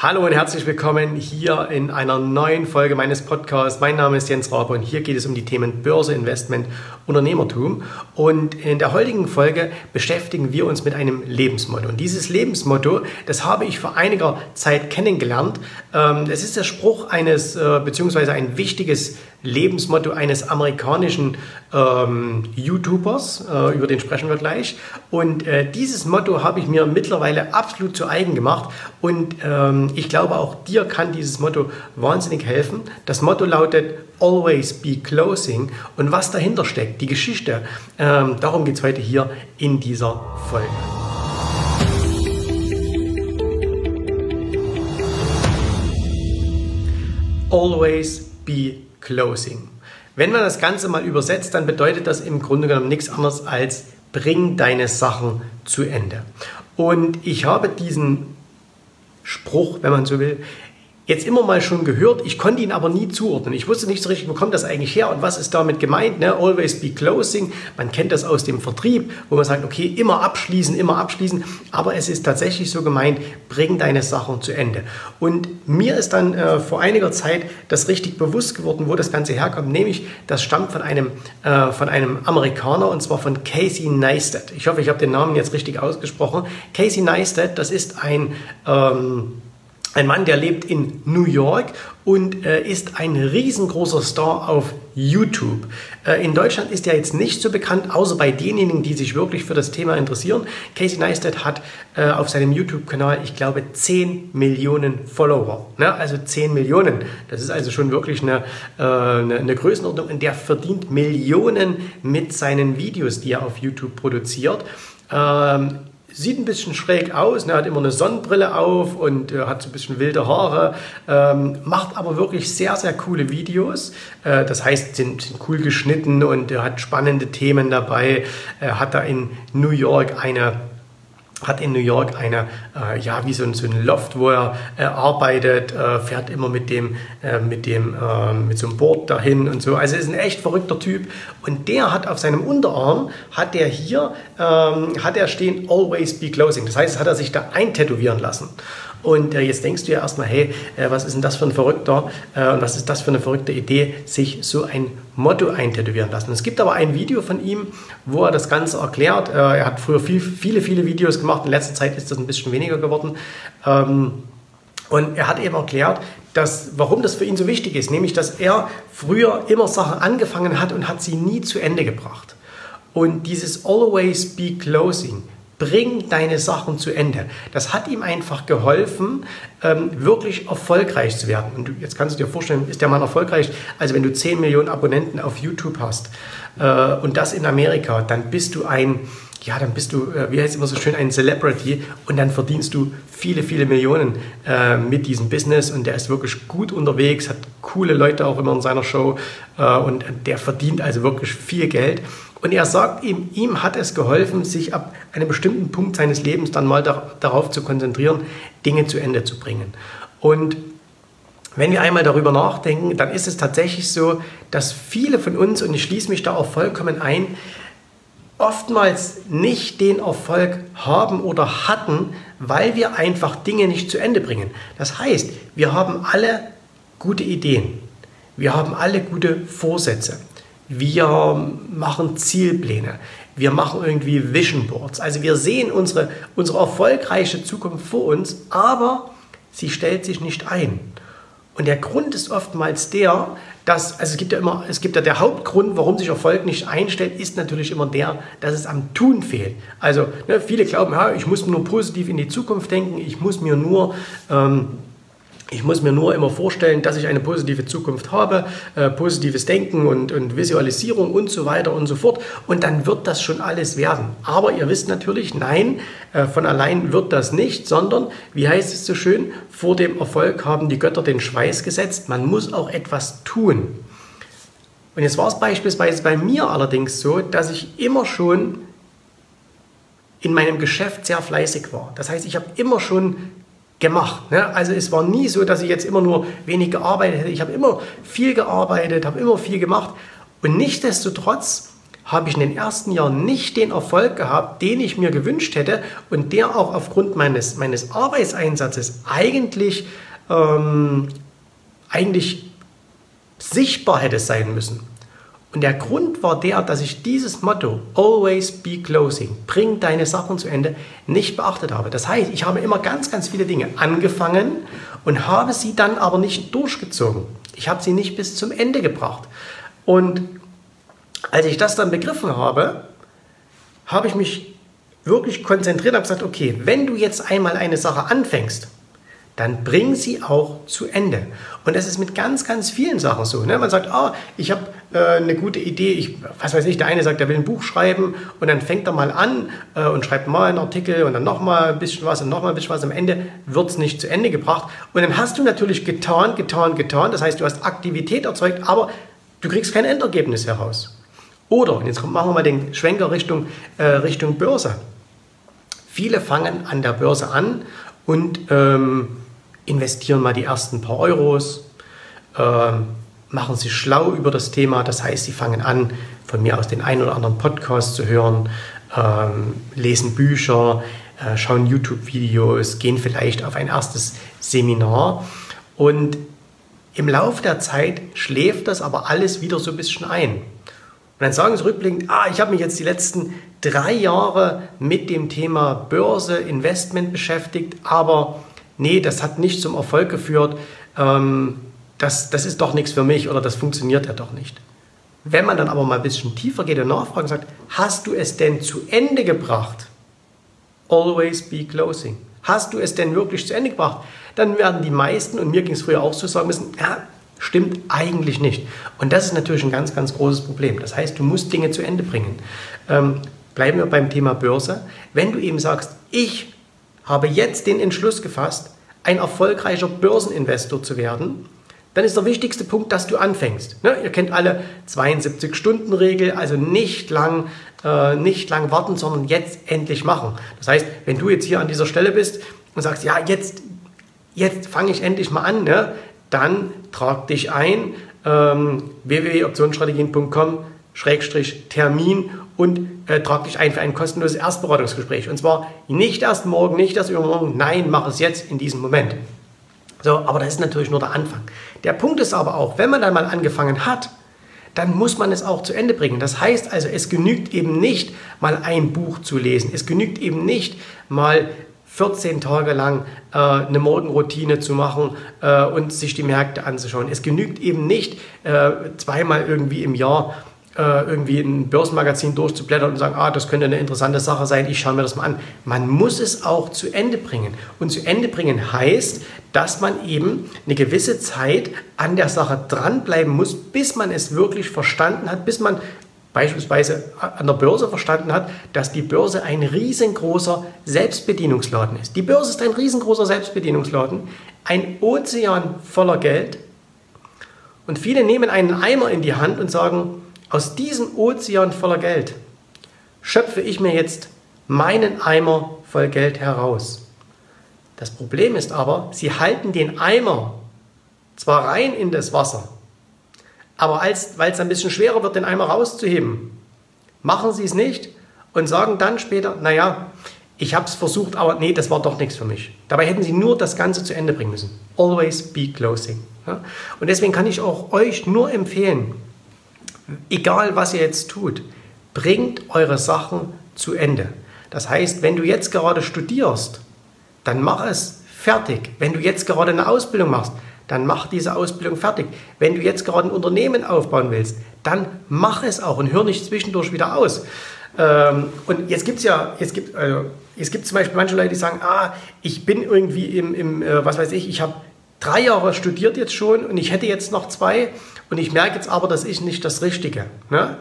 Hallo und herzlich willkommen hier in einer neuen Folge meines Podcasts. Mein Name ist Jens Rabe und hier geht es um die Themen Börse, Investment, Unternehmertum. Und in der heutigen Folge beschäftigen wir uns mit einem Lebensmotto. Und dieses Lebensmotto, das habe ich vor einiger Zeit kennengelernt. Ähm, es ist der Spruch eines, äh, beziehungsweise ein wichtiges Lebensmotto eines amerikanischen ähm, YouTubers, äh, über den sprechen wir gleich. Und äh, dieses Motto habe ich mir mittlerweile absolut zu eigen gemacht und ähm, ich glaube auch dir kann dieses Motto wahnsinnig helfen. Das Motto lautet Always be closing und was dahinter steckt, die Geschichte, ähm, darum geht es heute hier in dieser Folge. Always be Closing. Wenn man das Ganze mal übersetzt, dann bedeutet das im Grunde genommen nichts anderes als bring deine Sachen zu Ende. Und ich habe diesen Spruch, wenn man so will, jetzt immer mal schon gehört, ich konnte ihn aber nie zuordnen. Ich wusste nicht so richtig, wo kommt das eigentlich her und was ist damit gemeint. Ne? Always be closing. Man kennt das aus dem Vertrieb, wo man sagt, okay, immer abschließen, immer abschließen. Aber es ist tatsächlich so gemeint, bring deine Sachen zu Ende. Und mir ist dann äh, vor einiger Zeit das richtig bewusst geworden, wo das Ganze herkommt. Nämlich, das stammt von einem, äh, von einem Amerikaner und zwar von Casey Neistat. Ich hoffe, ich habe den Namen jetzt richtig ausgesprochen. Casey Neistat, das ist ein... Ähm, ein Mann, der lebt in New York und äh, ist ein riesengroßer Star auf YouTube. Äh, in Deutschland ist er jetzt nicht so bekannt, außer bei denjenigen, die sich wirklich für das Thema interessieren. Casey Neistat hat äh, auf seinem YouTube-Kanal, ich glaube, 10 Millionen Follower. Ne? Also 10 Millionen. Das ist also schon wirklich eine, äh, eine, eine Größenordnung. Und der verdient Millionen mit seinen Videos, die er auf YouTube produziert. Ähm, sieht ein bisschen schräg aus, ne, hat immer eine Sonnenbrille auf und äh, hat so ein bisschen wilde Haare, ähm, macht aber wirklich sehr, sehr coole Videos. Äh, das heißt, sind, sind cool geschnitten und er hat spannende Themen dabei. Hat da in New York eine hat in New York eine, äh, ja, wie so ein, so ein Loft, wo er äh, arbeitet, äh, fährt immer mit dem, äh, mit dem, äh, mit so einem Board dahin und so. Also ist ein echt verrückter Typ. Und der hat auf seinem Unterarm, hat der hier, ähm, hat er stehen, always be closing. Das heißt, hat er sich da eintätowieren lassen. Und äh, jetzt denkst du ja erstmal, hey, äh, was ist denn das für ein Verrückter äh, was ist das für eine verrückte Idee, sich so ein Motto eintätowieren lassen. Es gibt aber ein Video von ihm, wo er das Ganze erklärt. Äh, er hat früher viel, viele, viele Videos gemacht. In letzter Zeit ist das ein bisschen weniger geworden. Ähm, und er hat eben erklärt, dass, warum das für ihn so wichtig ist, nämlich dass er früher immer Sachen angefangen hat und hat sie nie zu Ende gebracht. Und dieses Always Be Closing, Bring deine Sachen zu Ende. Das hat ihm einfach geholfen, ähm, wirklich erfolgreich zu werden. Und jetzt kannst du dir vorstellen, ist der Mann erfolgreich? Also wenn du 10 Millionen Abonnenten auf YouTube hast äh, und das in Amerika, dann bist du ein, ja, dann bist du, äh, wie heißt es immer so schön, ein Celebrity und dann verdienst du viele, viele Millionen äh, mit diesem Business und der ist wirklich gut unterwegs, hat coole Leute auch immer in seiner Show äh, und der verdient also wirklich viel Geld. Und er sagt ihm, ihm hat es geholfen, sich ab einem bestimmten Punkt seines Lebens dann mal da, darauf zu konzentrieren, Dinge zu Ende zu bringen. Und wenn wir einmal darüber nachdenken, dann ist es tatsächlich so, dass viele von uns, und ich schließe mich da auch vollkommen ein, oftmals nicht den Erfolg haben oder hatten, weil wir einfach Dinge nicht zu Ende bringen. Das heißt, wir haben alle gute Ideen. Wir haben alle gute Vorsätze. Wir machen Zielpläne. Wir machen irgendwie Vision Boards. Also wir sehen unsere, unsere erfolgreiche Zukunft vor uns, aber sie stellt sich nicht ein. Und der Grund ist oftmals der, dass, also es gibt ja immer, es gibt ja der Hauptgrund, warum sich Erfolg nicht einstellt, ist natürlich immer der, dass es am Tun fehlt. Also ne, viele glauben, ja, ich muss nur positiv in die Zukunft denken, ich muss mir nur ähm, ich muss mir nur immer vorstellen, dass ich eine positive Zukunft habe, äh, positives Denken und, und, Visualisierung und so weiter und so fort. Und dann wird das schon alles werden. Aber ihr wisst natürlich, nein, äh, von allein wird das nicht, sondern, wie heißt es so schön, vor dem Erfolg haben die Götter den Schweiß gesetzt. Man muss auch etwas tun. Und jetzt war es beispielsweise bei mir allerdings so, dass ich immer schon in meinem Geschäft sehr fleißig war. Das heißt, ich habe immer schon gemacht. Ne? Also es war nie so, dass ich jetzt immer nur wenig gearbeitet hätte. Ich habe immer viel gearbeitet, habe immer viel gemacht. Und nichtsdestotrotz habe ich in den ersten Jahren nicht den Erfolg gehabt, den ich mir gewünscht hätte und der auch aufgrund meines, meines Arbeitseinsatzes eigentlich, ähm, eigentlich sichtbar hätte sein müssen. Und der Grund war der, dass ich dieses Motto, always be closing, bring deine Sachen zu Ende, nicht beachtet habe. Das heißt, ich habe immer ganz, ganz viele Dinge angefangen und habe sie dann aber nicht durchgezogen. Ich habe sie nicht bis zum Ende gebracht. Und als ich das dann begriffen habe, habe ich mich wirklich konzentriert und gesagt, okay, wenn du jetzt einmal eine Sache anfängst, dann bring sie auch zu Ende. Und das ist mit ganz, ganz vielen Sachen so. Ne? Man sagt, ah, ich habe äh, eine gute Idee, ich, was weiß ich, der eine sagt, er will ein Buch schreiben und dann fängt er mal an äh, und schreibt mal einen Artikel und dann nochmal ein bisschen was und nochmal ein bisschen was. Am Ende wird es nicht zu Ende gebracht. Und dann hast du natürlich getan, getan, getan. Das heißt, du hast Aktivität erzeugt, aber du kriegst kein Endergebnis heraus. Oder, und jetzt machen wir mal den Schwenker Richtung, äh, Richtung Börse. Viele fangen an der Börse an und ähm, investieren mal die ersten paar Euros, äh, machen sich schlau über das Thema. Das heißt, sie fangen an, von mir aus den einen oder anderen Podcast zu hören, ähm, lesen Bücher, äh, schauen YouTube-Videos, gehen vielleicht auf ein erstes Seminar. Und im Laufe der Zeit schläft das aber alles wieder so ein bisschen ein. Und dann sagen sie rückblickend, ah, ich habe mich jetzt die letzten drei Jahre mit dem Thema Börse, Investment beschäftigt, aber nee, das hat nicht zum Erfolg geführt, ähm, das, das ist doch nichts für mich oder das funktioniert ja doch nicht. Wenn man dann aber mal ein bisschen tiefer geht und nachfragt und sagt, hast du es denn zu Ende gebracht? Always be closing. Hast du es denn wirklich zu Ende gebracht? Dann werden die meisten, und mir ging es früher auch so, sagen müssen, ja, stimmt eigentlich nicht. Und das ist natürlich ein ganz, ganz großes Problem. Das heißt, du musst Dinge zu Ende bringen. Ähm, bleiben wir beim Thema Börse. Wenn du eben sagst, ich habe jetzt den Entschluss gefasst, ein erfolgreicher Börseninvestor zu werden, dann ist der wichtigste Punkt, dass du anfängst. Ne? Ihr kennt alle 72-Stunden-Regel, also nicht lang, äh, nicht lang warten, sondern jetzt endlich machen. Das heißt, wenn du jetzt hier an dieser Stelle bist und sagst, ja, jetzt, jetzt fange ich endlich mal an, ne? dann trag dich ein, ähm, www.optionsstrategien.com Termin und äh, trag dich ein für ein kostenloses Erstberatungsgespräch. Und zwar nicht erst morgen, nicht erst übermorgen, nein, mach es jetzt in diesem Moment. So, aber das ist natürlich nur der Anfang. Der Punkt ist aber auch, wenn man dann mal angefangen hat, dann muss man es auch zu Ende bringen. Das heißt also, es genügt eben nicht, mal ein Buch zu lesen. Es genügt eben nicht, mal 14 Tage lang äh, eine Morgenroutine zu machen äh, und sich die Märkte anzuschauen. Es genügt eben nicht, äh, zweimal irgendwie im Jahr irgendwie ein Börsenmagazin durchzublättern und sagen, ah, das könnte eine interessante Sache sein, ich schaue mir das mal an. Man muss es auch zu Ende bringen. Und zu Ende bringen heißt, dass man eben eine gewisse Zeit an der Sache dranbleiben muss, bis man es wirklich verstanden hat, bis man beispielsweise an der Börse verstanden hat, dass die Börse ein riesengroßer Selbstbedienungsladen ist. Die Börse ist ein riesengroßer Selbstbedienungsladen, ein Ozean voller Geld. Und viele nehmen einen Eimer in die Hand und sagen, aus diesem Ozean voller Geld schöpfe ich mir jetzt meinen Eimer voll Geld heraus. Das Problem ist aber, sie halten den Eimer zwar rein in das Wasser, aber weil es ein bisschen schwerer wird, den Eimer rauszuheben, machen sie es nicht und sagen dann später, naja, ich habe es versucht, aber nee, das war doch nichts für mich. Dabei hätten sie nur das Ganze zu Ende bringen müssen. Always be closing. Und deswegen kann ich auch euch nur empfehlen, egal was ihr jetzt tut, bringt eure Sachen zu Ende. Das heißt, wenn du jetzt gerade studierst, dann mach es fertig. Wenn du jetzt gerade eine Ausbildung machst, dann mach diese Ausbildung fertig. Wenn du jetzt gerade ein Unternehmen aufbauen willst, dann mach es auch und hör nicht zwischendurch wieder aus. Ähm, und jetzt gibt es ja, jetzt gibt, also, es gibt zum Beispiel manche Leute, die sagen, ah, ich bin irgendwie im, im äh, was weiß ich, ich habe drei Jahre studiert jetzt schon und ich hätte jetzt noch zwei und ich merke jetzt aber, das ist nicht das Richtige. Ne?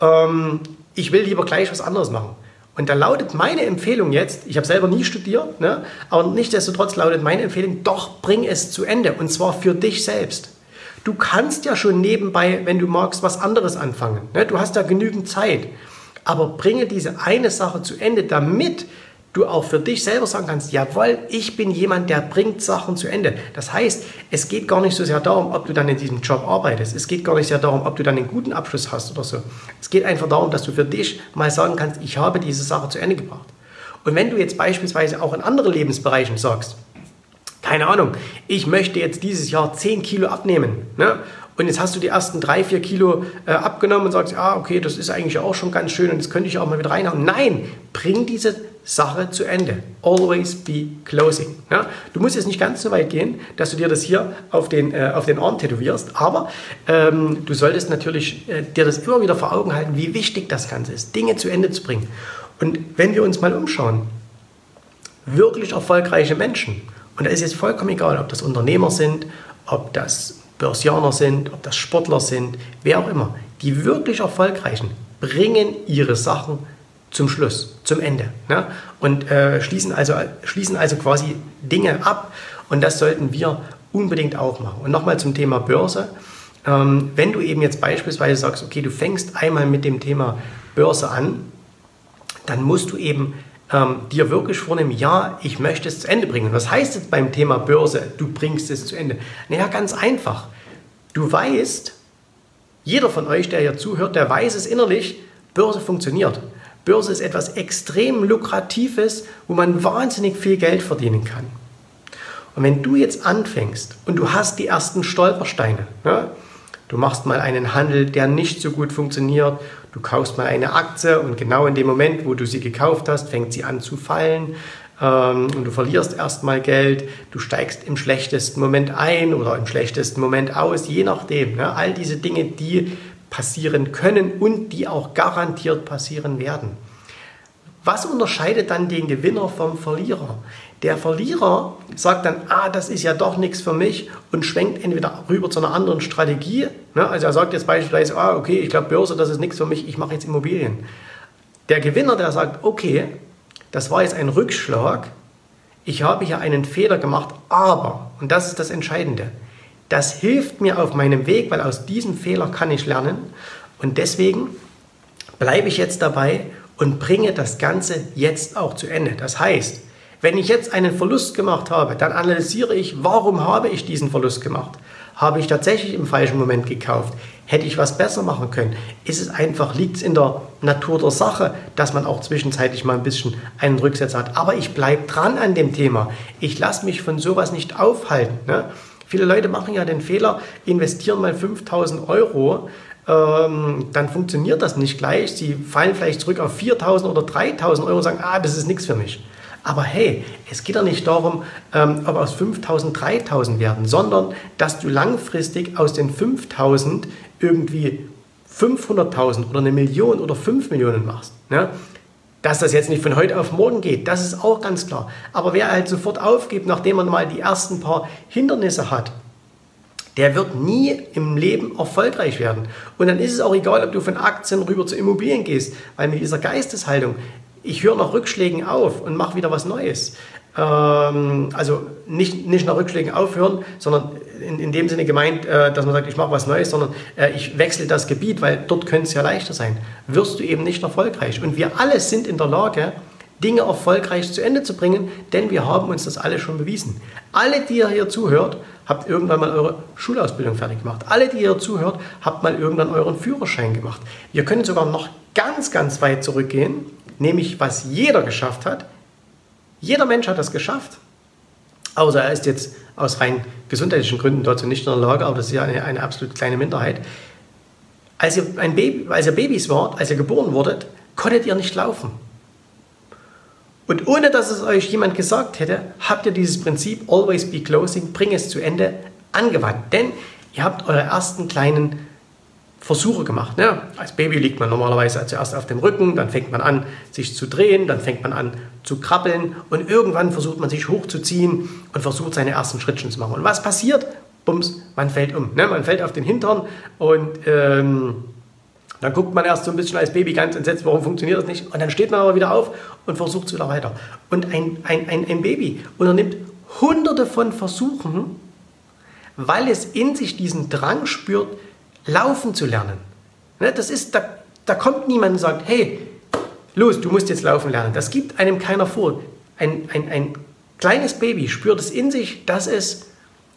Ähm, ich will lieber gleich was anderes machen. Und da lautet meine Empfehlung jetzt, ich habe selber nie studiert, ne, aber nichtsdestotrotz lautet meine Empfehlung, doch bring es zu Ende und zwar für dich selbst. Du kannst ja schon nebenbei, wenn du magst, was anderes anfangen. Ne? Du hast ja genügend Zeit. Aber bringe diese eine Sache zu Ende, damit du auch für dich selber sagen kannst, jawohl, ich bin jemand, der bringt Sachen zu Ende. Das heißt, es geht gar nicht so sehr darum, ob du dann in diesem Job arbeitest. Es geht gar nicht sehr darum, ob du dann einen guten Abschluss hast oder so. Es geht einfach darum, dass du für dich mal sagen kannst, ich habe diese Sache zu Ende gebracht. Und wenn du jetzt beispielsweise auch in anderen Lebensbereichen sagst, keine Ahnung, ich möchte jetzt dieses Jahr 10 Kilo abnehmen. Ne? Und jetzt hast du die ersten drei, vier Kilo äh, abgenommen und sagst, ah, okay, das ist eigentlich auch schon ganz schön und das könnte ich auch mal wieder reinhauen. Nein, bring diese Sache zu Ende. Always be closing. Ja? Du musst jetzt nicht ganz so weit gehen, dass du dir das hier auf den, äh, auf den Arm tätowierst, aber ähm, du solltest natürlich äh, dir das immer wieder vor Augen halten, wie wichtig das Ganze ist, Dinge zu Ende zu bringen. Und wenn wir uns mal umschauen, wirklich erfolgreiche Menschen, und da ist jetzt vollkommen egal, ob das Unternehmer sind, ob das Börsianer sind, ob das Sportler sind, wer auch immer, die wirklich Erfolgreichen bringen ihre Sachen zum Schluss, zum Ende. Ne? Und äh, schließen, also, schließen also quasi Dinge ab. Und das sollten wir unbedingt auch machen. Und nochmal zum Thema Börse. Ähm, wenn du eben jetzt beispielsweise sagst, okay, du fängst einmal mit dem Thema Börse an, dann musst du eben ähm, dir wirklich vornehmen, ja, ich möchte es zu Ende bringen. Was heißt jetzt beim Thema Börse, du bringst es zu Ende? Naja, ganz einfach. Du weißt, jeder von euch, der hier zuhört, der weiß es innerlich, Börse funktioniert. Börse ist etwas extrem Lukratives, wo man wahnsinnig viel Geld verdienen kann. Und wenn du jetzt anfängst und du hast die ersten Stolpersteine, ne? du machst mal einen Handel, der nicht so gut funktioniert, du kaufst mal eine Aktie und genau in dem Moment, wo du sie gekauft hast, fängt sie an zu fallen ähm, und du verlierst erstmal Geld, du steigst im schlechtesten Moment ein oder im schlechtesten Moment aus, je nachdem. Ne? All diese Dinge, die passieren können und die auch garantiert passieren werden. Was unterscheidet dann den Gewinner vom Verlierer? Der Verlierer sagt dann, ah, das ist ja doch nichts für mich und schwenkt entweder rüber zu einer anderen Strategie. Ne? Also er sagt jetzt beispielsweise, ah, okay, ich glaube Börse, das ist nichts für mich, ich mache jetzt Immobilien. Der Gewinner, der sagt, okay, das war jetzt ein Rückschlag, ich habe hier einen Fehler gemacht, aber, und das ist das Entscheidende, das hilft mir auf meinem Weg, weil aus diesem Fehler kann ich lernen. Und deswegen bleibe ich jetzt dabei und bringe das Ganze jetzt auch zu Ende. Das heißt, wenn ich jetzt einen Verlust gemacht habe, dann analysiere ich, warum habe ich diesen Verlust gemacht? Habe ich tatsächlich im falschen Moment gekauft? Hätte ich was besser machen können? Ist es einfach, liegt es in der Natur der Sache, dass man auch zwischenzeitlich mal ein bisschen einen Rücksetzer hat? Aber ich bleibe dran an dem Thema. Ich lasse mich von sowas nicht aufhalten. Ne? Viele Leute machen ja den Fehler, investieren mal 5000 Euro, ähm, dann funktioniert das nicht gleich. Sie fallen vielleicht zurück auf 4000 oder 3000 Euro und sagen, ah, das ist nichts für mich. Aber hey, es geht ja nicht darum, ähm, ob aus 5000 3000 werden, sondern dass du langfristig aus den 5000 irgendwie 500.000 oder eine Million oder 5 Millionen machst. Ne? Dass das jetzt nicht von heute auf morgen geht, das ist auch ganz klar. Aber wer halt sofort aufgibt, nachdem man mal die ersten paar Hindernisse hat, der wird nie im Leben erfolgreich werden. Und dann ist es auch egal, ob du von Aktien rüber zu Immobilien gehst, weil mit dieser Geisteshaltung, ich höre nach Rückschlägen auf und mache wieder was Neues. Ähm, also nicht, nicht nach Rückschlägen aufhören, sondern in, in dem Sinne gemeint, äh, dass man sagt, ich mache was Neues, sondern äh, ich wechsle das Gebiet, weil dort könnte es ja leichter sein. Wirst du eben nicht erfolgreich. Und wir alle sind in der Lage, Dinge erfolgreich zu Ende zu bringen, denn wir haben uns das alle schon bewiesen. Alle, die ihr hier zuhört, habt irgendwann mal eure Schulausbildung fertig gemacht. Alle, die ihr zuhört, habt mal irgendwann euren Führerschein gemacht. Wir können sogar noch ganz, ganz weit zurückgehen, nämlich was jeder geschafft hat. Jeder Mensch hat das geschafft. Außer er ist jetzt aus rein gesundheitlichen Gründen dazu nicht in der Lage, aber das ist ja eine, eine absolut kleine Minderheit. Als ihr, ein Baby, als ihr Babys wart, als ihr geboren wurdet, konntet ihr nicht laufen. Und ohne dass es euch jemand gesagt hätte, habt ihr dieses Prinzip Always be closing, bring es zu Ende, angewandt. Denn ihr habt eure ersten kleinen Versuche gemacht. Ne? Als Baby liegt man normalerweise zuerst auf dem Rücken, dann fängt man an, sich zu drehen, dann fängt man an zu krabbeln und irgendwann versucht man sich hochzuziehen und versucht seine ersten Schrittchen zu machen. Und was passiert? Bums, man fällt um. Ne? Man fällt auf den Hintern und ähm, dann guckt man erst so ein bisschen als Baby ganz entsetzt, warum funktioniert das nicht? Und dann steht man aber wieder auf und versucht es wieder weiter. Und ein, ein, ein, ein Baby unternimmt hunderte von Versuchen, weil es in sich diesen Drang spürt, laufen zu lernen. Ne, das ist, da, da kommt niemand und sagt, hey, los, du musst jetzt laufen lernen. Das gibt einem keiner vor. Ein, ein, ein kleines Baby spürt es in sich, dass es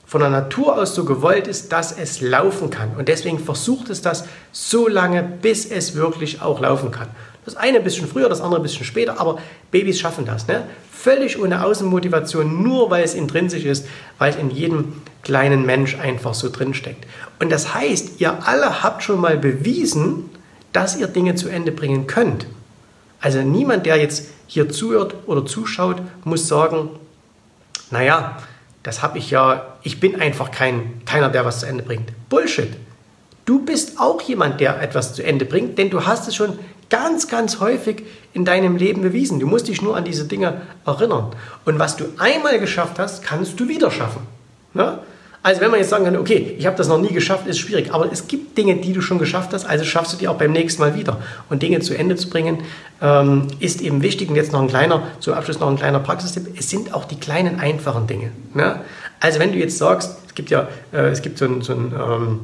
von der Natur aus so gewollt ist, dass es laufen kann. Und deswegen versucht es das so lange, bis es wirklich auch laufen kann. Das eine ein bisschen früher, das andere ein bisschen später, aber Babys schaffen das. Ne? Völlig ohne Außenmotivation, nur weil es intrinsisch ist, weil es in jedem kleinen Mensch einfach so drinsteckt. Und das heißt, ihr alle habt schon mal bewiesen, dass ihr Dinge zu Ende bringen könnt. Also niemand, der jetzt hier zuhört oder zuschaut, muss sagen, naja, das habe ich ja, ich bin einfach kein, keiner, der was zu Ende bringt. Bullshit. Du bist auch jemand, der etwas zu Ende bringt, denn du hast es schon ganz, ganz häufig in deinem Leben bewiesen. Du musst dich nur an diese Dinge erinnern. Und was du einmal geschafft hast, kannst du wieder schaffen. Ne? Also wenn man jetzt sagen kann, okay, ich habe das noch nie geschafft, ist schwierig. Aber es gibt Dinge, die du schon geschafft hast, also schaffst du die auch beim nächsten Mal wieder. Und Dinge zu Ende zu bringen, ähm, ist eben wichtig. Und jetzt noch ein kleiner, zum Abschluss noch ein kleiner Praxistipp. Es sind auch die kleinen, einfachen Dinge. Ne? Also wenn du jetzt sagst, es gibt ja, äh, es gibt so ein, so ein ähm,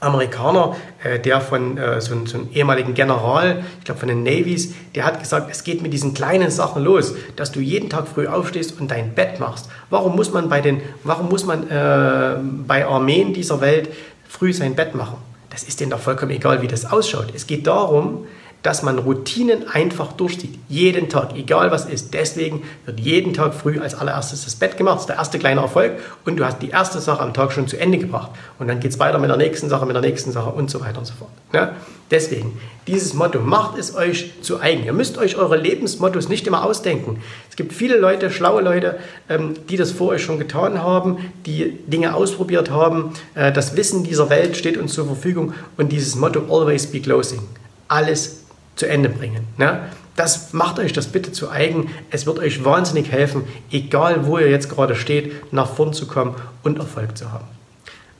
Amerikaner, äh, der von äh, so, so, einem ehemaligen General, ich glaube von den Navies, der hat gesagt, es geht mit diesen kleinen Sachen los, dass du jeden Tag früh aufstehst und dein Bett machst. Warum muss man bei den, warum muss man äh, bei Armeen dieser Welt früh sein Bett machen? Das ist denen doch vollkommen egal, wie das ausschaut. Es geht darum, dass man Routinen einfach durchzieht. Jeden Tag, egal was ist. Deswegen wird jeden Tag früh als allererstes das Bett gemacht. Das ist der erste kleine Erfolg. Und du hast die erste Sache am Tag schon zu Ende gebracht. Und dann geht es weiter mit der nächsten Sache, mit der nächsten Sache und so weiter und so fort. Ja? Deswegen, dieses Motto, macht es euch zu eigen. Ihr müsst euch eure Lebensmottos nicht immer ausdenken. Es gibt viele Leute, schlaue Leute, ähm, die das vor euch schon getan haben, die Dinge ausprobiert haben. Äh, das Wissen dieser Welt steht uns zur Verfügung. Und dieses Motto, always be closing. Alles zu Ende bringen. Ne? Das macht euch das bitte zu eigen. Es wird euch wahnsinnig helfen, egal wo ihr jetzt gerade steht, nach vorn zu kommen und Erfolg zu haben.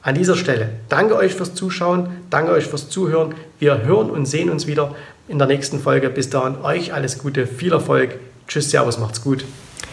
An dieser Stelle danke euch fürs Zuschauen, danke euch fürs Zuhören. Wir hören und sehen uns wieder in der nächsten Folge. Bis dahin euch alles Gute, viel Erfolg. Tschüss, Servus, macht's gut.